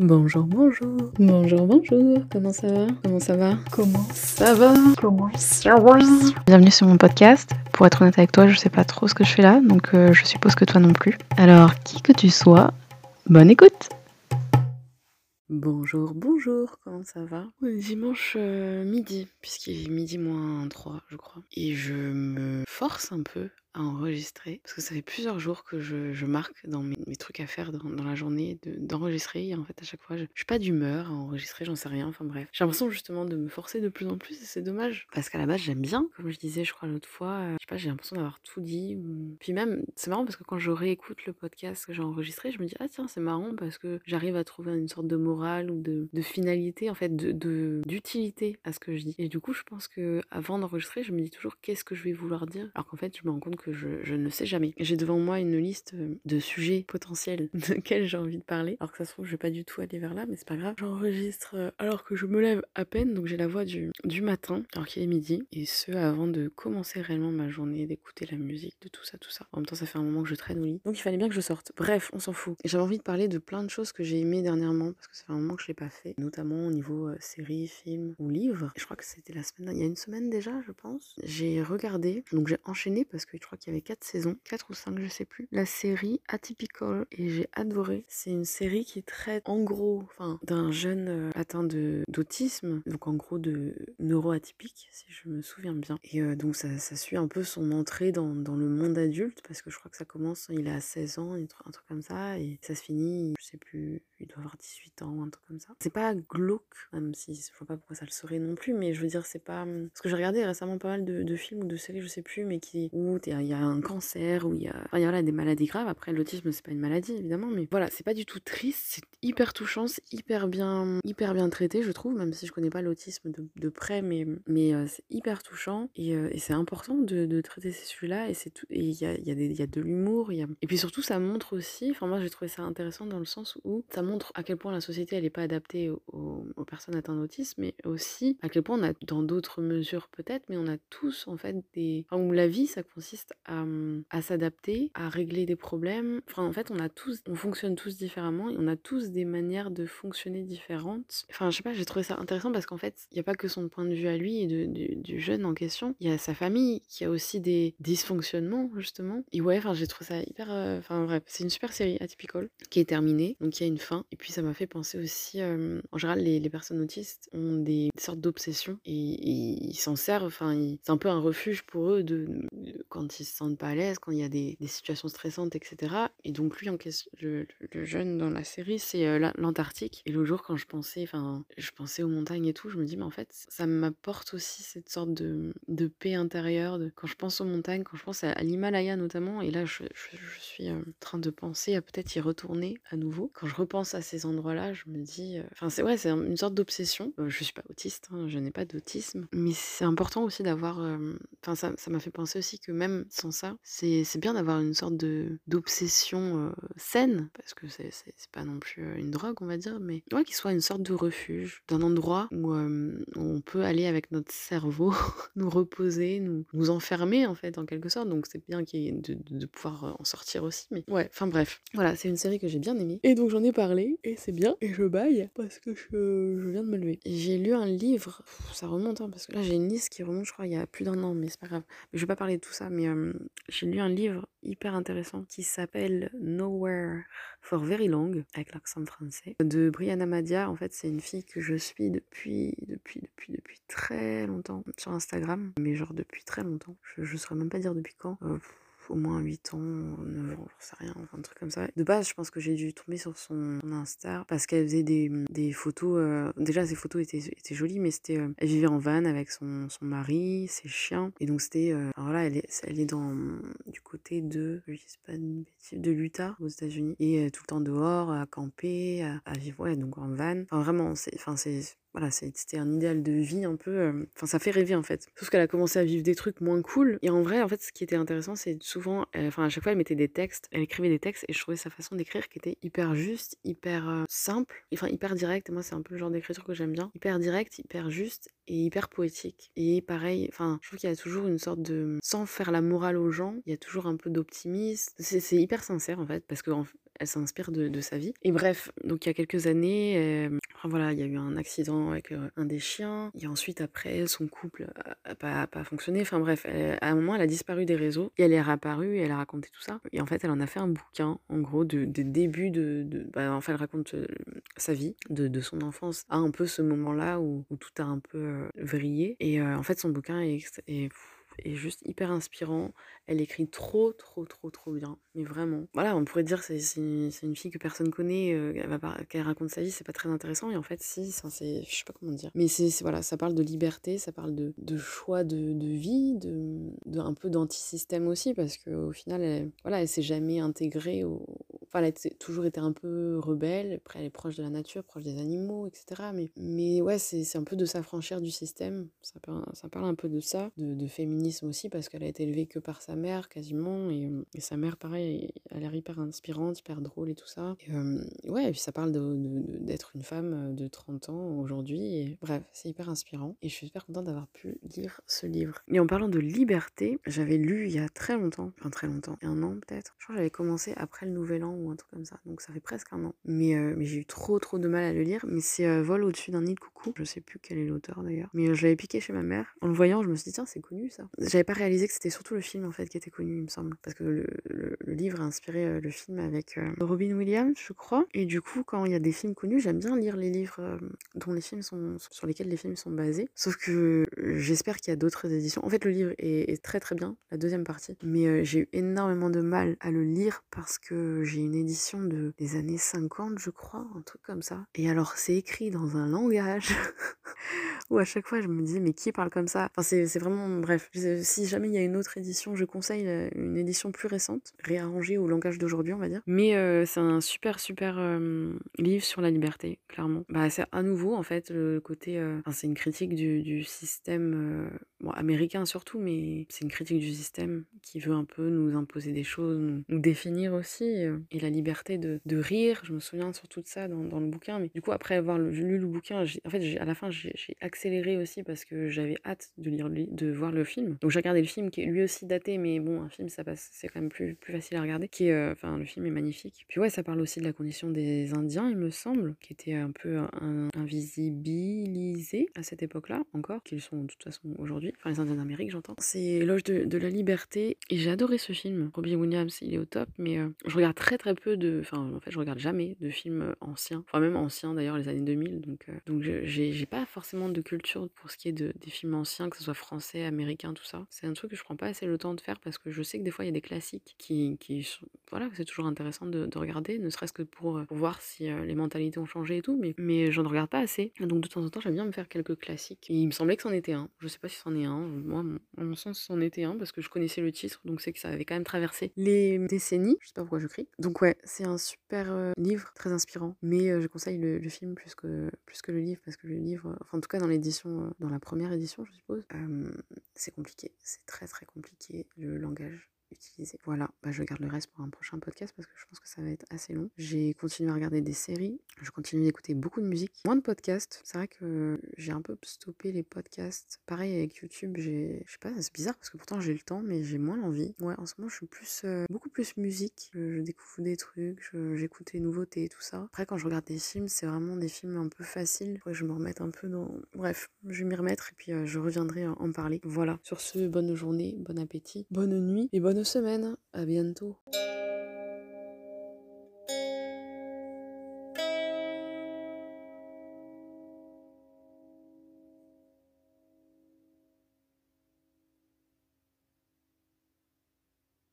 Bonjour, bonjour. Bonjour, bonjour. Comment ça va? Comment ça va? Comment ça va? Comment ça va? Bienvenue sur mon podcast. Pour être honnête avec toi, je sais pas trop ce que je fais là, donc euh, je suppose que toi non plus. Alors, qui que tu sois, bonne écoute Bonjour, bonjour, comment ça va? Dimanche euh, midi, puisqu'il est midi moins 3, je crois. Et je me force un peu à enregistrer, parce que ça fait plusieurs jours que je, marque dans mes, trucs à faire dans, la journée de- d'enregistrer. en fait, à chaque fois, je, suis pas d'humeur à enregistrer, j'en sais rien. Enfin bref, j'ai l'impression justement de me forcer de plus en plus et c'est dommage. Parce qu'à la base, j'aime bien, comme je disais, je crois l'autre fois, euh, je sais pas, j'ai l'impression d'avoir tout dit. Puis même, c'est marrant parce que quand je réécoute le podcast que j'ai enregistré, je me dis, ah tiens, c'est marrant parce que j'arrive à trouver une sorte de morale ou de, finalité, en fait, d'utilité à ce que je dis. Et du coup, je pense que avant d'enregistrer, je me dis toujours qu'est-ce que je vais vouloir dire, alors qu'en fait, je me rends compte que je, ne sais jamais. J'ai devant moi une liste euh, de sujets potentiels de lesquels j'ai envie de parler, alors que ça se trouve, je vais pas du tout aller vers là, mais c'est pas grave. J'enregistre euh, alors que je me lève à peine, donc j'ai la voix du, du matin, alors qu'il est midi, et ce avant de commencer réellement ma journée, d'écouter la musique, de tout ça, tout ça. En même temps, ça fait un moment que je traîne au lit, donc il fallait bien que je sorte. Bref, on s'en fout. J'avais envie de parler de plein de choses que j'ai aimées dernièrement, parce que ça fait un moment que je l'ai pas fait, notamment au niveau euh, séries, films ou livres. Je crois que c'était la semaine, il y a une semaine déjà, je pense. J'ai regardé, donc j'ai enchaîné parce que crois qu'il y avait quatre saisons, quatre ou cinq, je sais plus. La série Atypical et j'ai adoré. C'est une série qui traite en gros, enfin, d'un jeune euh, atteint d'autisme, donc en gros de neuroatypique, si je me souviens bien. Et euh, donc ça, ça suit un peu son entrée dans, dans le monde adulte parce que je crois que ça commence, il a 16 ans, un truc comme ça, et ça se finit, je sais plus, il doit avoir 18 ans un truc comme ça. C'est pas glauque, même si je vois pas pourquoi ça le serait non plus, mais je veux dire, c'est pas. Parce que j'ai regardé récemment pas mal de, de films ou de séries, je sais plus, mais qui. où t'es- il y a un cancer, où il y a. Enfin, y a des maladies graves. Après, l'autisme, c'est pas une maladie, évidemment, mais voilà, c'est pas du tout triste, c'est hyper touchant, c'est hyper bien, hyper bien traité, je trouve, même si je connais pas l'autisme de, de près, mais, mais euh, c'est hyper touchant et, euh, c'est important de, traiter ces sujets-là et il y a, y, a y a de l'humour, a... et puis surtout, ça montre aussi, enfin, moi j'ai trouvé ça intéressant dans le sens où ça montre à quel point la société elle est pas adaptée aux- aux personnes atteintes d'autisme, mais aussi à quel point on a, dans d'autres mesures peut-être, mais on a tous en fait des. Enfin, où la vie ça consiste à, hum, à s'adapter, à régler des problèmes. Enfin, en fait, on a tous, on fonctionne tous différemment et on a tous des manières de fonctionner différentes. Enfin, je sais pas, j'ai trouvé ça intéressant parce qu'en fait, il n'y a pas que son point de vue à lui et de- du, jeune en question, il y a sa famille qui a aussi des dysfonctionnements justement. Et ouais, enfin, j'ai trouvé ça hyper. euh, Enfin, bref, c'est une super série Atypical qui est terminée, donc il y a une fin. Et puis ça m'a fait penser aussi, euh, en général, les, personnes autistes ont des sortes d'obsessions et, ils s'en servent. Enfin, c'est un peu un refuge pour eux de- quand ils se sentent pas à l'aise, quand il y a des, des situations stressantes, etc. Et donc lui, en question, le, le- le jeune dans la série, c'est euh, la- l'Antarctique. Et l'autre jour, quand je pensais, enfin, je pensais aux montagnes et tout, je me dis, mais en fait, ça m'apporte aussi cette sorte de, de paix intérieure. Quand je pense aux montagnes, quand je pense à, l'Himalaya notamment, et là, je, je- suis euh, en train de penser à peut-être y retourner à nouveau. Quand je repense à ces endroits-là, je me dis, euh, enfin, c'est ouais, c'est un- une sorte d'obsession. Je suis pas autiste, hein, je n'ai pas d'autisme, mais c'est important aussi d'avoir, enfin, ça m'a fait penser aussi que même sans ça, c'est bien d'avoir une sorte d'obsession saine, parce que c'est pas non plus une drogue, on va dire, mais ouais, qu'il soit une sorte de refuge, d'un endroit où, on peut aller avec notre cerveau, nous reposer, nous, nous enfermer en fait, en quelque sorte. Donc c'est bien qu'il de, de- pouvoir en sortir aussi. Mais ouais, enfin bref, voilà, c'est une série que j'ai bien aimée. Et donc j'en ai parlé, et c'est bien, et je baille parce que je, je viens de me lever. J'ai lu un livre, ça remonte, hein, parce que là j'ai une liste qui remonte, je crois, il y a plus d'un an, mais c'est pas grave. Mais je vais pas parler de tout ça, mais j'ai lu un livre hyper intéressant qui s'appelle Nowhere for Very Long, avec l'accent français, de Brianna Madia. En fait, c'est une fille que je suis depuis, depuis, depuis, depuis très longtemps sur Instagram, mais genre depuis très longtemps. Je, je saurais même pas dire depuis quand. Euh, au moins 8 ans, 9 ans, j'en sais rien, enfin un truc comme ça. De base, je pense que j'ai dû tomber sur son, Insta parce qu'elle faisait des, photos. euh, Déjà, ses photos étaient, jolies, mais c'était. euh, elle vivait en van avec son, mari, ses chiens. Et donc, c'était. euh, alors là, elle est, elle est dans. du côté de. Je dis pas bêtise, de l'Utah, aux États-Unis. Et tout le temps dehors, à camper, à, vivre, ouais, donc en van. Enfin, vraiment, c'est voilà, c'était un idéal de vie un peu. euh, Enfin, ça fait rêver en fait. Sauf qu'elle a commencé à vivre des trucs moins cool. Et en vrai, en fait, ce qui était intéressant, c'est souvent, enfin, à chaque fois, elle mettait des textes, elle écrivait des textes, et je trouvais sa façon d'écrire qui était hyper juste, hyper euh, simple, enfin, hyper direct. Moi, c'est un peu le genre d'écriture que j'aime bien. Hyper direct, hyper juste et hyper poétique. Et pareil, enfin, je trouve qu'il y a toujours une sorte de. Sans faire la morale aux gens, il y a toujours un peu d'optimisme. C'est hyper sincère en fait, parce que elle s'inspire de, sa vie. Et bref, donc il y a quelques années, enfin, voilà, il y a eu un accident avec un des chiens. Et ensuite, après, son couple n'a pas, pas, fonctionné. Enfin bref, à un moment, elle a disparu des réseaux et elle est réapparue et elle a raconté tout ça. Et en fait, elle en a fait un bouquin, en gros, de, de début de. bah, enfin, elle raconte sa vie, de, de, son enfance, à un peu ce moment-là où, où, tout a un peu vrillé. Et en fait, son bouquin est, est est juste hyper inspirant. Elle écrit trop, trop, trop, trop bien. Mais vraiment. Voilà, on pourrait dire c'est une fille que personne connaît, euh, qu'elle raconte sa vie, c'est pas très intéressant. Et en fait, si, c'est. Je sais pas comment dire. Mais c'est voilà, ça parle de liberté, ça parle de, de choix de, de, vie, de, de un peu d'antisystème aussi, parce qu'au final, elle, voilà, elle s'est jamais intégrée au. Enfin, elle a toujours été un peu rebelle. Après, elle est proche de la nature, proche des animaux, etc. Mais, mais ouais, c'est un peu de s'affranchir du système. Ça parle, ça parle un peu de ça, de, féminisme aussi parce qu'elle a été élevée que par sa mère quasiment. Et, sa mère pareil elle l'air hyper inspirante hyper drôle et tout ça. Et, euh, ouais et puis ça parle d'être une femme de 30 ans aujourd'hui. Bref c'est hyper inspirant. Et je suis super contente d'avoir pu lire ce livre. Et en parlant de liberté j'avais lu il y a très longtemps enfin très longtemps un an peut-être. Je crois que j'avais commencé après le nouvel an ou un truc comme ça. Donc ça fait presque un an. Mais, euh, mais j'ai eu trop trop de mal à le lire. Mais c'est euh, Vol au-dessus d'un nid de coucou. Je sais plus quel est l'auteur d'ailleurs. Mais je l'avais piqué chez ma mère. En le voyant je me suis dit tiens c'est connu ça. J'avais pas réalisé que c'était surtout le film en fait qui était connu, il me semble, parce que le, livre a inspiré euh, le film avec euh, Robin Williams, je crois. Et du coup, quand il y a des films connus, j'aime bien lire les livres euh, dont les films sont sur lesquels les films sont basés. Sauf que j'espère qu'il y a d'autres éditions. En fait, le livre est, est, très très bien, la deuxième partie, mais j'ai eu énormément de mal à le lire parce que j'ai une édition de des années 50, je crois, un truc comme ça. Et alors, c'est écrit dans un langage où à chaque fois je me disais mais qui parle comme ça? Enfin, c'est vraiment bref. Si jamais il y a une autre édition, je conseille une édition plus récente, réarrangée au langage d'aujourd'hui, on va dire. Mais euh, c'est un super, super euh, livre sur la liberté, clairement. Bah, c'est à nouveau, en fait, le côté. Euh, c'est une critique du, du système américain surtout, mais c'est une critique du système qui veut un peu nous imposer des choses, nous, nous définir aussi. et la liberté de, de, rire, je me souviens surtout de ça dans, dans le bouquin. Mais du coup, après avoir lu le bouquin, en fait, à la fin, j'ai accéléré aussi parce que j'avais hâte de lire, de voir le film. Donc j'ai regardé le film qui est lui aussi daté, mais bon, un film, ça passe, c'est quand même plus, plus facile à regarder. Qui enfin, le film est magnifique. Puis ouais, ça parle aussi de la condition des Indiens, il me semble, qui était un peu un, invisibilisés à cette époque-là, encore, qu'ils sont de toute façon aujourd'hui. Enfin, les Indiens d'Amérique, j'entends. C'est Éloge de, de, la liberté. Et j'ai adoré ce film. Robbie Williams, il est au top, mais euh, je regarde très très peu de. Enfin, en fait, je regarde jamais de films anciens. Enfin, même anciens d'ailleurs, les années 2000. Donc, euh, donc j'ai pas forcément de culture pour ce qui est de, des films anciens, que ce soit français, américain, tout ça. C'est un truc que je prends pas assez le temps de faire parce que je sais que des fois il y a des classiques qui, qui sont, voilà, c'est toujours intéressant de, de regarder, ne serait-ce que pour, pour, voir si euh, les mentalités ont changé et tout, mais, mais je ne regarde pas assez. Donc de temps en temps, j'aime bien me faire quelques classiques. Et il me semblait que c'en était un. Je sais pas si c'en est un. Moi, à mon sens, c'en était un parce que je connaissais le titre, donc c'est que ça avait quand même traversé les décennies. Je sais pas pourquoi je crie. Donc ouais, c'est un super livre, très inspirant. Mais je conseille le, film plus que, plus que le livre parce que le livre, enfin en tout cas dans l'édition, dans la première édition, je suppose, c'est compliqué. C'est très très compliqué le langage utilisé. Voilà, bah, je garde le reste pour un prochain podcast parce que je pense que ça va être assez long. J'ai continué à regarder des séries, je continue d'écouter beaucoup de musique, moins de podcasts. C'est vrai que j'ai un peu stoppé les podcasts. Pareil avec YouTube, j'ai, je sais pas, c'est bizarre parce que pourtant j'ai le temps, mais j'ai moins l'envie. Ouais, en ce moment je suis plus, euh, beaucoup plus musique. Je, découvre des trucs, j'écoute les nouveautés tout ça. Après quand je regarde des films, c'est vraiment des films un peu faciles. Je me remette un peu dans. Bref, je vais m'y remettre et puis euh, je reviendrai en parler. Voilà. Sur ce, bonne journée, bon appétit, bonne nuit et bonne semaine. À bientôt.